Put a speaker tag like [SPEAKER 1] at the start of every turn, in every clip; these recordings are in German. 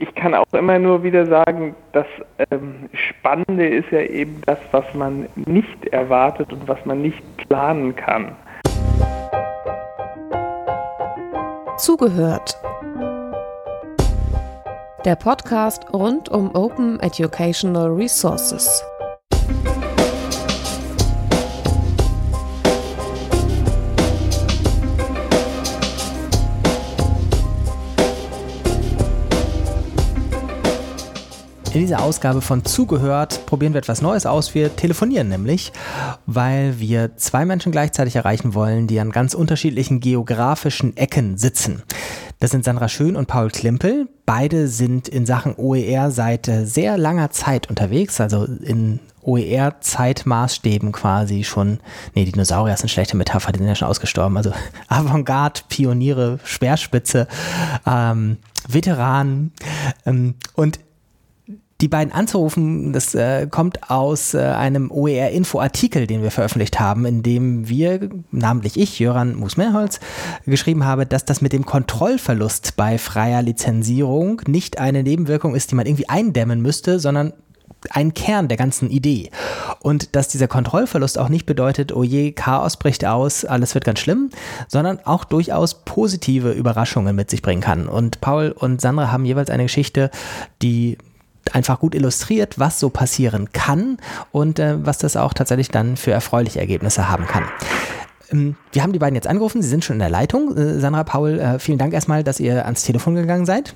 [SPEAKER 1] ich kann auch immer nur wieder sagen, das ähm, Spannende ist ja eben das, was man nicht erwartet und was man nicht planen kann.
[SPEAKER 2] Zugehört. Der Podcast rund um Open Educational Resources.
[SPEAKER 3] In dieser Ausgabe von Zugehört probieren wir etwas Neues aus. Wir telefonieren nämlich, weil wir zwei Menschen gleichzeitig erreichen wollen, die an ganz unterschiedlichen geografischen Ecken sitzen. Das sind Sandra Schön und Paul Klimpel. Beide sind in Sachen OER seit äh, sehr langer Zeit unterwegs, also in OER-Zeitmaßstäben quasi schon, nee, Dinosaurier sind eine schlechte Metapher, die sind ja schon ausgestorben, also Avantgarde, Pioniere, Speerspitze, ähm, Veteranen ähm, und die beiden anzurufen, das äh, kommt aus äh, einem OER-Info-Artikel, den wir veröffentlicht haben, in dem wir, namentlich ich, Jöran Musmehrholz, geschrieben habe, dass das mit dem Kontrollverlust bei freier Lizenzierung nicht eine Nebenwirkung ist, die man irgendwie eindämmen müsste, sondern ein Kern der ganzen Idee. Und dass dieser Kontrollverlust auch nicht bedeutet, oh je, Chaos bricht aus, alles wird ganz schlimm, sondern auch durchaus positive Überraschungen mit sich bringen kann. Und Paul und Sandra haben jeweils eine Geschichte, die einfach gut illustriert, was so passieren kann und äh, was das auch tatsächlich dann für erfreuliche Ergebnisse haben kann. Ähm, wir haben die beiden jetzt angerufen, sie sind schon in der Leitung. Äh, Sandra, Paul, äh, vielen Dank erstmal, dass ihr ans Telefon gegangen seid.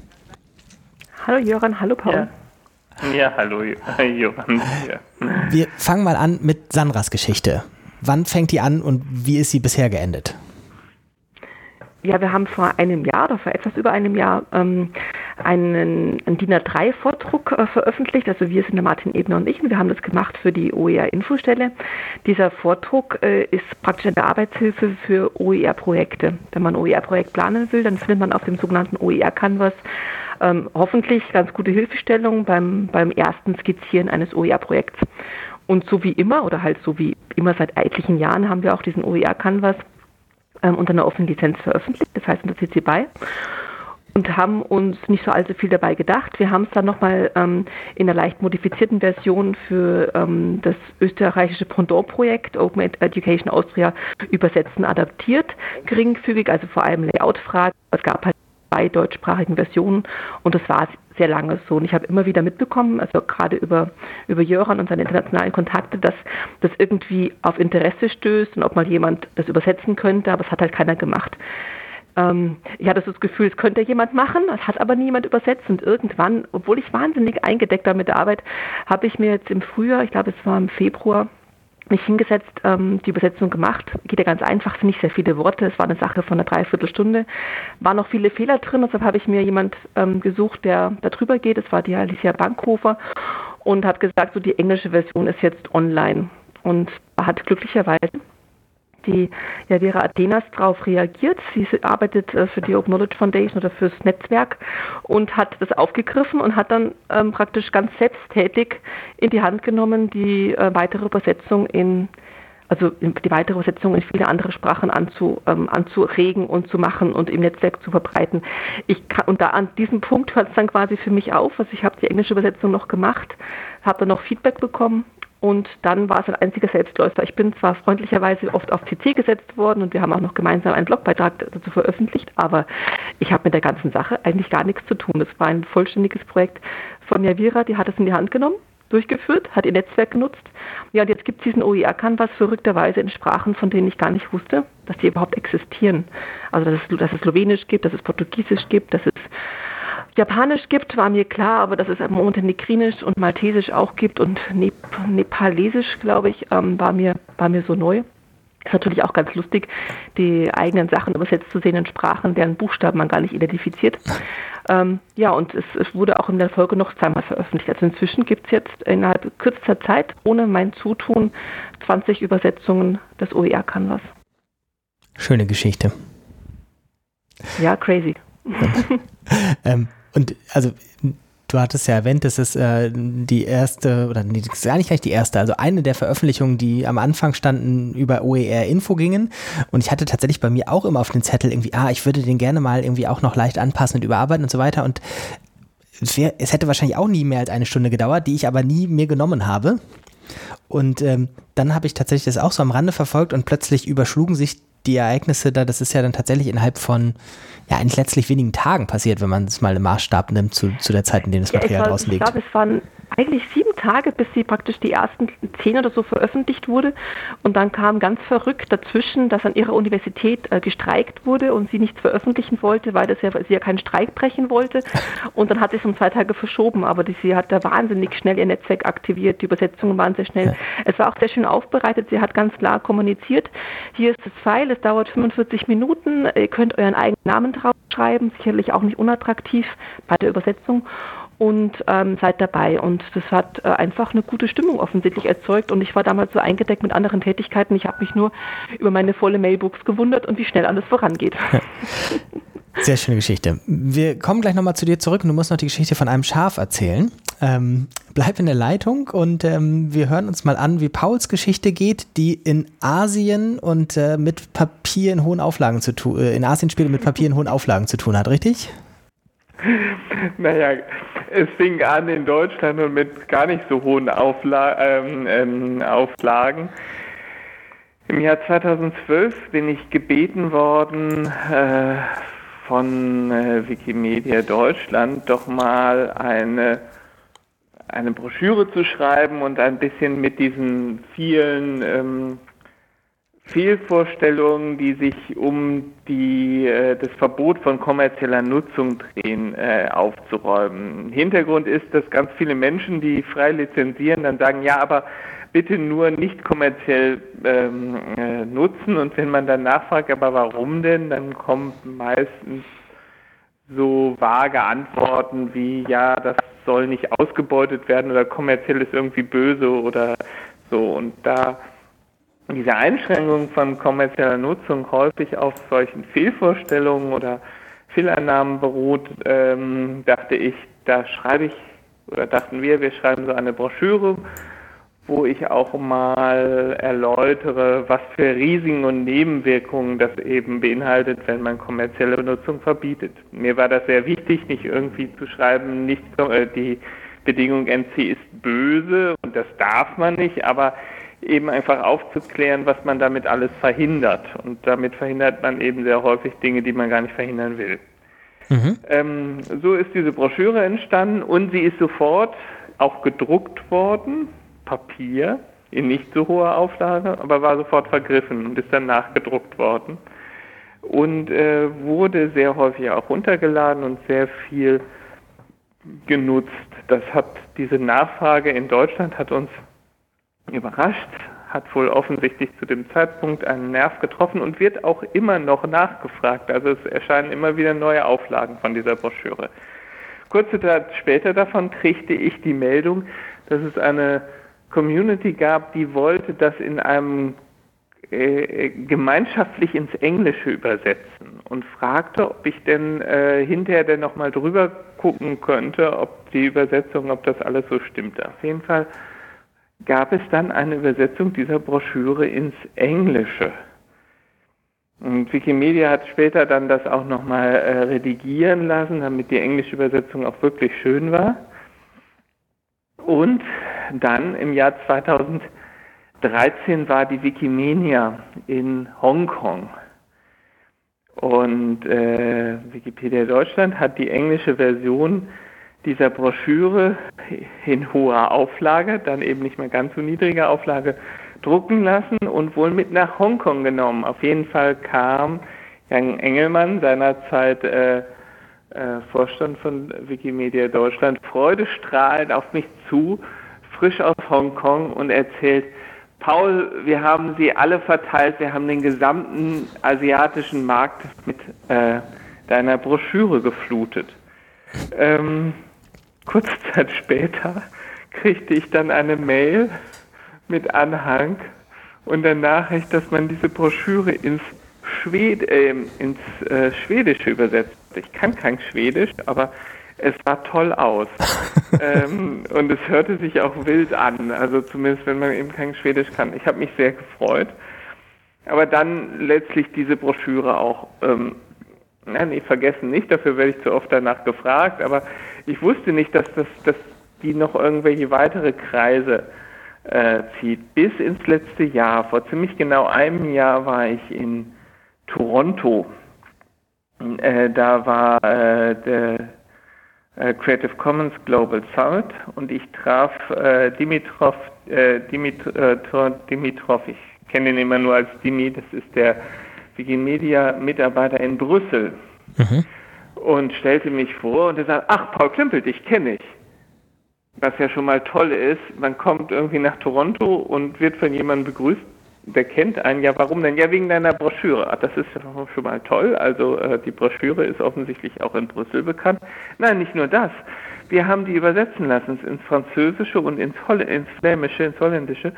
[SPEAKER 4] Hallo Jöran, hallo Paul.
[SPEAKER 1] Ja. Ja, hallo Johann. Ja.
[SPEAKER 3] Wir fangen mal an mit Sandras Geschichte. Wann fängt die an und wie ist sie bisher geendet?
[SPEAKER 4] Ja, wir haben vor einem Jahr oder vor etwas über einem Jahr ähm, einen, einen DIN A3-Vordruck äh, veröffentlicht. Also wir sind der Martin Ebner und ich und wir haben das gemacht für die OER-Infostelle. Dieser Vordruck äh, ist praktisch eine Arbeitshilfe für OER-Projekte. Wenn man OER-Projekt planen will, dann findet man auf dem sogenannten OER-Canvas ähm, hoffentlich ganz gute Hilfestellungen beim, beim ersten Skizzieren eines OER-Projekts. Und so wie immer, oder halt so wie immer seit etlichen Jahren, haben wir auch diesen OER-Canvas ähm, unter einer offenen Lizenz veröffentlicht, das heißt unter CC BY und haben uns nicht so allzu viel dabei gedacht. Wir haben es dann nochmal ähm, in einer leicht modifizierten Version für ähm, das österreichische Pendant-Projekt Open Education Austria übersetzen, adaptiert, geringfügig, also vor allem Layout-Fragen. Es gab halt zwei deutschsprachigen Versionen und das war sehr lange so. Und ich habe immer wieder mitbekommen, also gerade über, über Jöran und seine internationalen Kontakte, dass das irgendwie auf Interesse stößt und ob mal jemand das übersetzen könnte, aber es hat halt keiner gemacht. Ähm, ich hatte das Gefühl, es könnte jemand machen, es hat aber niemand übersetzt. Und irgendwann, obwohl ich wahnsinnig eingedeckt war mit der Arbeit, habe ich mir jetzt im Frühjahr, ich glaube es war im Februar, mich hingesetzt, ähm, die Übersetzung gemacht. Geht ja ganz einfach, sind nicht sehr viele Worte. Es war eine Sache von einer Dreiviertelstunde. Waren noch viele Fehler drin, deshalb habe ich mir jemand ähm, gesucht, der da drüber geht. Das war die Alicia Bankhofer und habe gesagt, so die englische Version ist jetzt online. Und hat glücklicherweise die Javera Athenas darauf reagiert. Sie arbeitet äh, für die Open Knowledge Foundation oder fürs Netzwerk und hat das aufgegriffen und hat dann ähm, praktisch ganz selbsttätig in die Hand genommen, die äh, weitere Übersetzung in also die weitere Übersetzung in viele andere Sprachen anzu, ähm, anzuregen und zu machen und im Netzwerk zu verbreiten. Ich kann, und da an diesem Punkt hört es dann quasi für mich auf. Also ich habe die englische Übersetzung noch gemacht, habe dann noch Feedback bekommen und dann war es ein einziger Selbstläufer. Ich bin zwar freundlicherweise oft auf CC gesetzt worden und wir haben auch noch gemeinsam einen Blogbeitrag dazu veröffentlicht, aber ich habe mit der ganzen Sache eigentlich gar nichts zu tun. Es war ein vollständiges Projekt von Javira, die hat es in die Hand genommen, durchgeführt, hat ihr Netzwerk genutzt. Ja, und jetzt gibt es diesen OER-Canvas verrückterweise in Sprachen, von denen ich gar nicht wusste, dass die überhaupt existieren. Also dass es, dass es Slowenisch gibt, dass es Portugiesisch gibt, dass es Japanisch gibt, war mir klar, aber dass es Montenegrinisch und Maltesisch auch gibt und Nep Nepalesisch, glaube ich, ähm, war, mir, war mir so neu. Ist natürlich auch ganz lustig, die eigenen Sachen übersetzt zu sehen in Sprachen, deren Buchstaben man gar nicht identifiziert. Ähm, ja, und es, es, wurde auch in der Folge noch zweimal veröffentlicht. Also inzwischen gibt es jetzt innerhalb kürzester Zeit, ohne mein Zutun, 20 Übersetzungen des OER-Canvas.
[SPEAKER 3] Schöne Geschichte.
[SPEAKER 4] Ja, crazy.
[SPEAKER 3] ähm, und also du hattest ja erwähnt, das ist äh, die erste, oder nee, das ist gar nicht gleich die erste, also eine der Veröffentlichungen, die am Anfang standen, über OER-Info gingen. Und ich hatte tatsächlich bei mir auch immer auf den Zettel irgendwie, ah, ich würde den gerne mal irgendwie auch noch leicht anpassen und überarbeiten und so weiter. Und es hätte wahrscheinlich auch nie mehr als eine Stunde gedauert, die ich aber nie mir genommen habe. Und ähm, dann habe ich tatsächlich das auch so am Rande verfolgt und plötzlich überschlugen sich die Ereignisse da. Das ist ja dann tatsächlich innerhalb von, ja, eigentlich letztlich wenigen Tagen passiert, wenn man es mal im Maßstab nimmt zu, zu der Zeit, in der das Material ja, draußen liegt.
[SPEAKER 4] Ich glaube, es waren eigentlich sieben Tage, bis sie praktisch die ersten zehn oder so veröffentlicht wurde. Und dann kam ganz verrückt dazwischen, dass an ihrer Universität äh, gestreikt wurde und sie nichts veröffentlichen wollte, weil das ja, sie ja keinen Streik brechen wollte. Und dann hat sie es um zwei Tage verschoben, aber die, sie hat da wahnsinnig schnell ihr Netzwerk aktiviert. Die Übersetzungen waren sehr schnell. Ja. Es war auch sehr schön aufbereitet. Sie hat ganz klar kommuniziert. Hier ist das Pfeil, es dauert 45 Minuten. Ihr könnt euren eigenen Namen draufschreiben, sicherlich auch nicht unattraktiv bei der Übersetzung und ähm, seid dabei. Und das hat äh, einfach eine gute Stimmung offensichtlich erzeugt. Und ich war damals so eingedeckt mit anderen Tätigkeiten. Ich habe mich nur über meine volle Mailbox gewundert und wie schnell alles vorangeht.
[SPEAKER 3] Sehr schöne Geschichte. Wir kommen gleich nochmal zu dir zurück und du musst noch die Geschichte von einem Schaf erzählen. Ähm, bleib in der Leitung und ähm, wir hören uns mal an, wie Pauls Geschichte geht, die in Asien und äh, mit Papier in hohen Auflagen zu tun, äh, in Asien Spiele mit Papier in hohen Auflagen zu tun hat, richtig?
[SPEAKER 1] Naja, es fing an in Deutschland und mit gar nicht so hohen Aufla ähm, ähm, Auflagen. Im Jahr 2012 bin ich gebeten worden äh, von äh, Wikimedia Deutschland doch mal eine, eine Broschüre zu schreiben und ein bisschen mit diesen vielen ähm, Fehlvorstellungen, die sich um die, äh, das Verbot von kommerzieller Nutzung drehen, äh, aufzuräumen. Hintergrund ist, dass ganz viele Menschen, die frei lizenzieren, dann sagen, ja, aber bitte nur nicht kommerziell ähm, äh, nutzen. Und wenn man dann nachfragt, aber warum denn, dann kommen meistens so vage Antworten wie, ja, das soll nicht ausgebeutet werden oder kommerziell ist irgendwie böse oder so. Und da diese Einschränkung von kommerzieller Nutzung häufig auf solchen Fehlvorstellungen oder Fehlannahmen beruht, ähm, dachte ich, da schreibe ich oder dachten wir, wir schreiben so eine Broschüre, wo ich auch mal erläutere, was für Risiken und Nebenwirkungen das eben beinhaltet, wenn man kommerzielle Nutzung verbietet. Mir war das sehr wichtig, nicht irgendwie zu schreiben, nicht äh, die Bedingung NC ist böse und das darf man nicht, aber eben einfach aufzuklären, was man damit alles verhindert. Und damit verhindert man eben sehr häufig Dinge, die man gar nicht verhindern will. Mhm. Ähm, so ist diese Broschüre entstanden und sie ist sofort auch gedruckt worden, Papier, in nicht so hoher Auflage, aber war sofort vergriffen und ist dann nachgedruckt worden und äh, wurde sehr häufig auch runtergeladen und sehr viel genutzt. Das hat diese Nachfrage in Deutschland hat uns überrascht, hat wohl offensichtlich zu dem Zeitpunkt einen Nerv getroffen und wird auch immer noch nachgefragt. Also es erscheinen immer wieder neue Auflagen von dieser Broschüre. Kurze Zeit später davon kriegte ich die Meldung, dass es eine Community gab, die wollte das in einem äh, gemeinschaftlich ins Englische übersetzen und fragte, ob ich denn äh, hinterher denn nochmal drüber gucken könnte, ob die Übersetzung, ob das alles so stimmte. Auf jeden Fall gab es dann eine Übersetzung dieser Broschüre ins Englische. Und Wikimedia hat später dann das auch nochmal äh, redigieren lassen, damit die englische Übersetzung auch wirklich schön war. Und dann im Jahr 2013 war die Wikimania in Hongkong. Und äh, Wikipedia Deutschland hat die englische Version dieser Broschüre in hoher Auflage, dann eben nicht mehr ganz so niedriger Auflage, drucken lassen und wohl mit nach Hongkong genommen. Auf jeden Fall kam Jan Engelmann, seinerzeit äh, äh, Vorstand von Wikimedia Deutschland, freudestrahlend auf mich zu, frisch aus Hongkong und erzählt, Paul, wir haben sie alle verteilt, wir haben den gesamten asiatischen Markt mit äh, deiner Broschüre geflutet. Ähm, Kurze Zeit später kriegte ich dann eine Mail mit Anhang und der Nachricht, dass man diese Broschüre ins, Schwed äh, ins äh, Schwedische übersetzt. Ich kann kein Schwedisch, aber es sah toll aus. ähm, und es hörte sich auch wild an, also zumindest wenn man eben kein Schwedisch kann. Ich habe mich sehr gefreut. Aber dann letztlich diese Broschüre auch ähm, Nein, nee, vergessen nicht, dafür werde ich zu oft danach gefragt, aber ich wusste nicht, dass, das, dass die noch irgendwelche weitere Kreise äh, zieht. Bis ins letzte Jahr, vor ziemlich genau einem Jahr war ich in Toronto. Äh, da war äh, der äh, Creative Commons Global Summit und ich traf äh, Dimitrov, äh, Dimitrov, Dimitrov, ich kenne ihn immer nur als Dimi, das ist der Wikimedia-Mitarbeiter in Brüssel. Mhm. Und stellte mich vor und er sagt, ach, Paul Klimpel, dich kenne ich. Was ja schon mal toll ist, man kommt irgendwie nach Toronto und wird von jemandem begrüßt, der kennt einen. Ja, warum denn? Ja, wegen deiner Broschüre. Ach, das ist schon mal toll. Also äh, die Broschüre ist offensichtlich auch in Brüssel bekannt. Nein, nicht nur das. Wir haben die übersetzen lassen ins Französische und ins, Holl ins Flämische, ins Holländische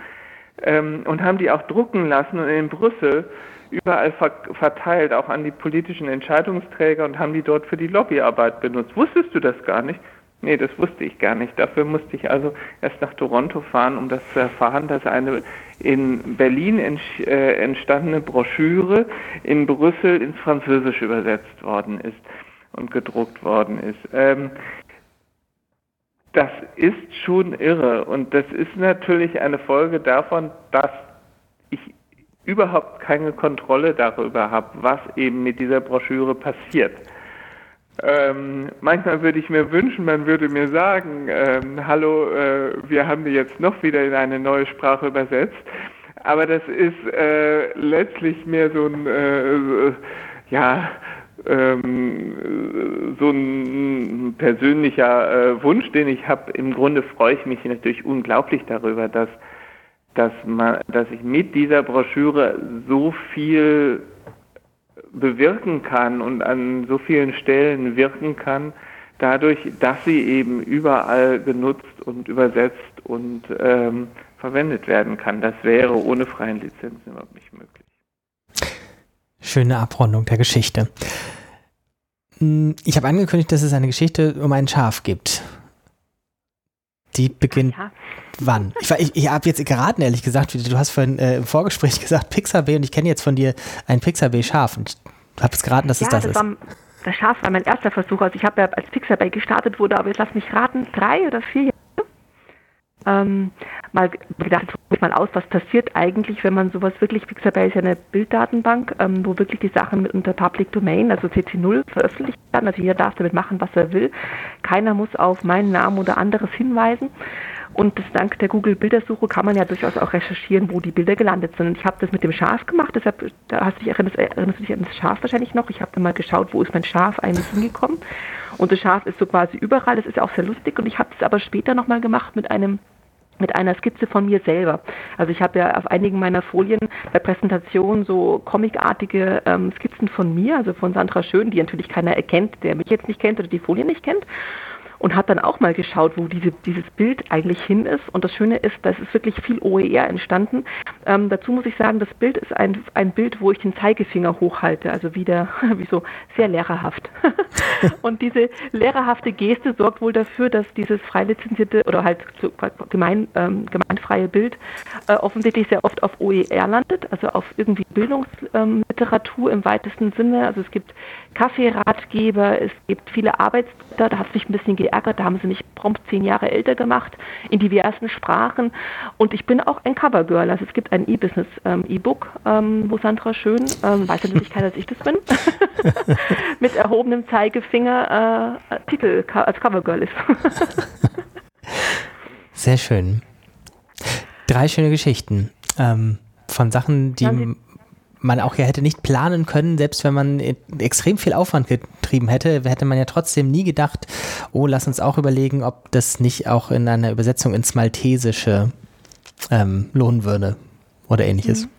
[SPEAKER 1] ähm, und haben die auch drucken lassen und in Brüssel überall ver verteilt, auch an die politischen Entscheidungsträger und haben die dort für die Lobbyarbeit benutzt. Wusstest du das gar nicht? Nee, das wusste ich gar nicht. Dafür musste ich also erst nach Toronto fahren, um das zu erfahren, dass eine in Berlin äh, entstandene Broschüre in Brüssel ins Französische übersetzt worden ist und gedruckt worden ist. Ähm, das ist schon irre und das ist natürlich eine Folge davon, dass ich überhaupt keine Kontrolle darüber habe, was eben mit dieser Broschüre passiert. Ähm, manchmal würde ich mir wünschen, man würde mir sagen, ähm, hallo, äh, wir haben die jetzt noch wieder in eine neue Sprache übersetzt. Aber das ist äh, letztlich mehr so ein, äh, ja, ähm, so ein persönlicher äh, Wunsch, den ich habe. Im Grunde freue ich mich natürlich unglaublich darüber, dass, dass, man, dass ich mit dieser Broschüre so viel bewirken kann und an so vielen Stellen wirken kann, dadurch, dass sie eben überall genutzt und übersetzt und ähm, verwendet werden kann. Das wäre ohne freien Lizenzen überhaupt nicht möglich.
[SPEAKER 3] Schöne Abrundung der Geschichte. Hm, ich habe angekündigt, dass es eine Geschichte um ein Schaf gibt. Die beginnt ja. wann? Ich, ich, ich habe jetzt geraten, ehrlich gesagt. Du hast vorhin äh, im Vorgespräch gesagt Pixabay und ich kenne jetzt von dir ein Pixabay-Schaf. Und ich habe jetzt geraten, dass ja, es das, das ist. War,
[SPEAKER 4] das Schaf war mein erster Versuch. Also ich habe ja als Pixabay gestartet wurde, aber jetzt lass mich raten, drei oder vier Jahre ähm, mal gedacht, jetzt ich mal aus, was passiert eigentlich, wenn man sowas wirklich, Pixabay ist ja eine Bilddatenbank, ähm, wo wirklich die Sachen unter Public Domain, also CC0, veröffentlicht werden. Also jeder darf damit machen, was er will. Keiner muss auf meinen Namen oder anderes hinweisen. Und das, dank der Google-Bildersuche kann man ja durchaus auch recherchieren, wo die Bilder gelandet sind. Und ich habe das mit dem Schaf gemacht, deshalb da hast du dich erinnerst, erinnerst du dich an das Schaf wahrscheinlich noch. Ich habe dann mal geschaut, wo ist mein Schaf eigentlich hingekommen. Und das Schaf ist so quasi überall, das ist ja auch sehr lustig. Und ich habe es aber später nochmal gemacht mit einem mit einer Skizze von mir selber. Also ich habe ja auf einigen meiner Folien bei Präsentationen so comicartige ähm, Skizzen von mir, also von Sandra Schön, die natürlich keiner erkennt, der mich jetzt nicht kennt oder die Folie nicht kennt und habe dann auch mal geschaut, wo diese, dieses Bild eigentlich hin ist. Und das Schöne ist, da ist wirklich viel OER entstanden. Ähm, dazu muss ich sagen, das Bild ist ein, ein Bild, wo ich den Zeigefinger hochhalte, also wieder, wie so, sehr lehrerhaft. und diese lehrerhafte Geste sorgt wohl dafür, dass dieses frei lizenzierte oder halt gemein, ähm, gemeinfreie Bild äh, offensichtlich sehr oft auf OER landet, also auf irgendwie Bildungsliteratur ähm, im weitesten Sinne. Also es gibt Kaffeeratgeber, es gibt viele Arbeitsblätter, da hat sich ein bisschen geärgert, da haben sie mich prompt zehn Jahre älter gemacht, in diversen Sprachen. Und ich bin auch ein Covergirl. Also es gibt ein E-Business ähm, E-Book, ähm, wo Sandra Schön, ähm, weiß natürlich keiner, dass ich das bin, mit erhobenem Zeigefinger äh, Titel als Covergirl ist.
[SPEAKER 3] Sehr schön. Drei schöne Geschichten ähm, von Sachen, die man auch ja hätte nicht planen können, selbst wenn man extrem viel Aufwand getrieben hätte, hätte man ja trotzdem nie gedacht, oh, lass uns auch überlegen, ob das nicht auch in einer Übersetzung ins Maltesische ähm, lohnen würde oder ähnliches. Mhm.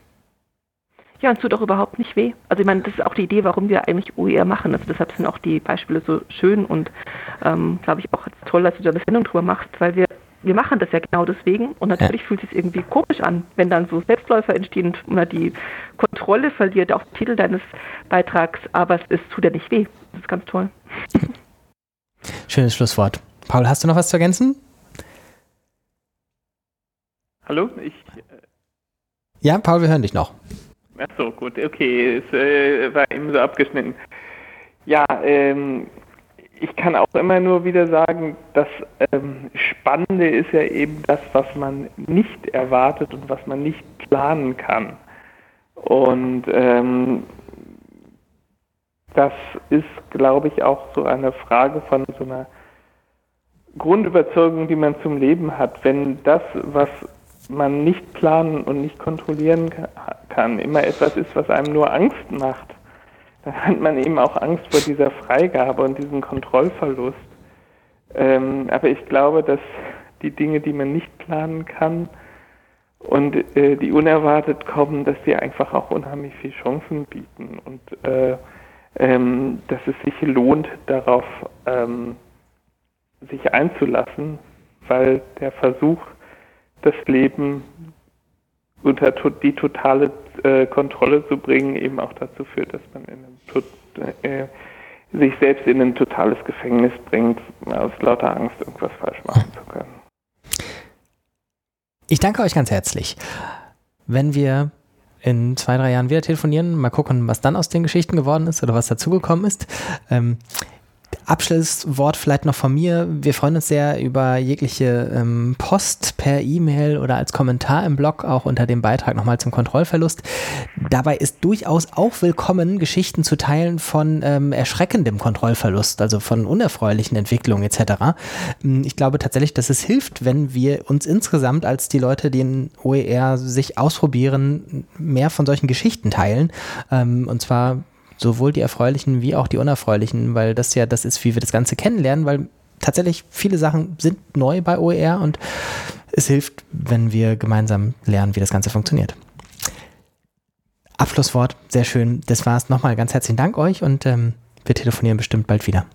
[SPEAKER 4] Ja, und tut auch überhaupt nicht weh. Also ich meine, das ist auch die Idee, warum wir eigentlich OER machen. Also deshalb sind auch die Beispiele so schön und ähm, glaube ich auch toll, dass du da eine Sendung drüber machst, weil wir wir machen das ja genau deswegen und natürlich ja. fühlt es sich irgendwie komisch an, wenn dann so Selbstläufer entstehen und man die Kontrolle verliert auf den Titel deines Beitrags, aber es ist, tut ja nicht weh. Das ist ganz toll.
[SPEAKER 3] Schönes Schlusswort. Paul, hast du noch was zu ergänzen?
[SPEAKER 1] Hallo, ich. Äh
[SPEAKER 3] ja, Paul, wir hören dich noch.
[SPEAKER 1] Ach so, gut, okay, es äh, war eben so abgeschnitten. Ja, ähm, ich kann auch immer nur wieder sagen, das ähm, Spannende ist ja eben das, was man nicht erwartet und was man nicht planen kann. Und ähm, das ist, glaube ich, auch so eine Frage von so einer Grundüberzeugung, die man zum Leben hat. Wenn das, was man nicht planen und nicht kontrollieren kann, immer etwas ist, was einem nur Angst macht, dann hat man eben auch Angst vor dieser Freigabe und diesem Kontrollverlust. Ähm, aber ich glaube, dass die Dinge, die man nicht planen kann und äh, die unerwartet kommen, dass sie einfach auch unheimlich viele Chancen bieten und äh, ähm, dass es sich lohnt, darauf ähm, sich einzulassen, weil der Versuch, das Leben unter die totale äh, Kontrolle zu bringen, eben auch dazu führt, dass man einem, äh, sich selbst in ein totales Gefängnis bringt, aus lauter Angst, irgendwas falsch machen zu können.
[SPEAKER 3] Ich danke euch ganz herzlich. Wenn wir in zwei, drei Jahren wieder telefonieren, mal gucken, was dann aus den Geschichten geworden ist oder was dazugekommen ist. Ähm, Abschlusswort vielleicht noch von mir. Wir freuen uns sehr über jegliche ähm, Post per E-Mail oder als Kommentar im Blog, auch unter dem Beitrag nochmal zum Kontrollverlust. Dabei ist durchaus auch willkommen, Geschichten zu teilen von ähm, erschreckendem Kontrollverlust, also von unerfreulichen Entwicklungen etc. Ähm, ich glaube tatsächlich, dass es hilft, wenn wir uns insgesamt als die Leute, die in OER sich ausprobieren, mehr von solchen Geschichten teilen. Ähm, und zwar sowohl die erfreulichen wie auch die unerfreulichen, weil das ja das ist, wie wir das Ganze kennenlernen, weil tatsächlich viele Sachen sind neu bei OER und es hilft, wenn wir gemeinsam lernen, wie das Ganze funktioniert. Abschlusswort, sehr schön. Das war's. Nochmal ganz herzlichen Dank euch und ähm, wir telefonieren bestimmt bald wieder.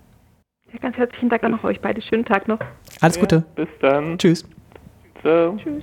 [SPEAKER 4] Ja, ganz herzlichen Dank auch noch euch beide. Schönen Tag noch.
[SPEAKER 3] Alles Gute. Ja,
[SPEAKER 1] bis dann.
[SPEAKER 3] Tschüss.
[SPEAKER 1] So. Tschüss.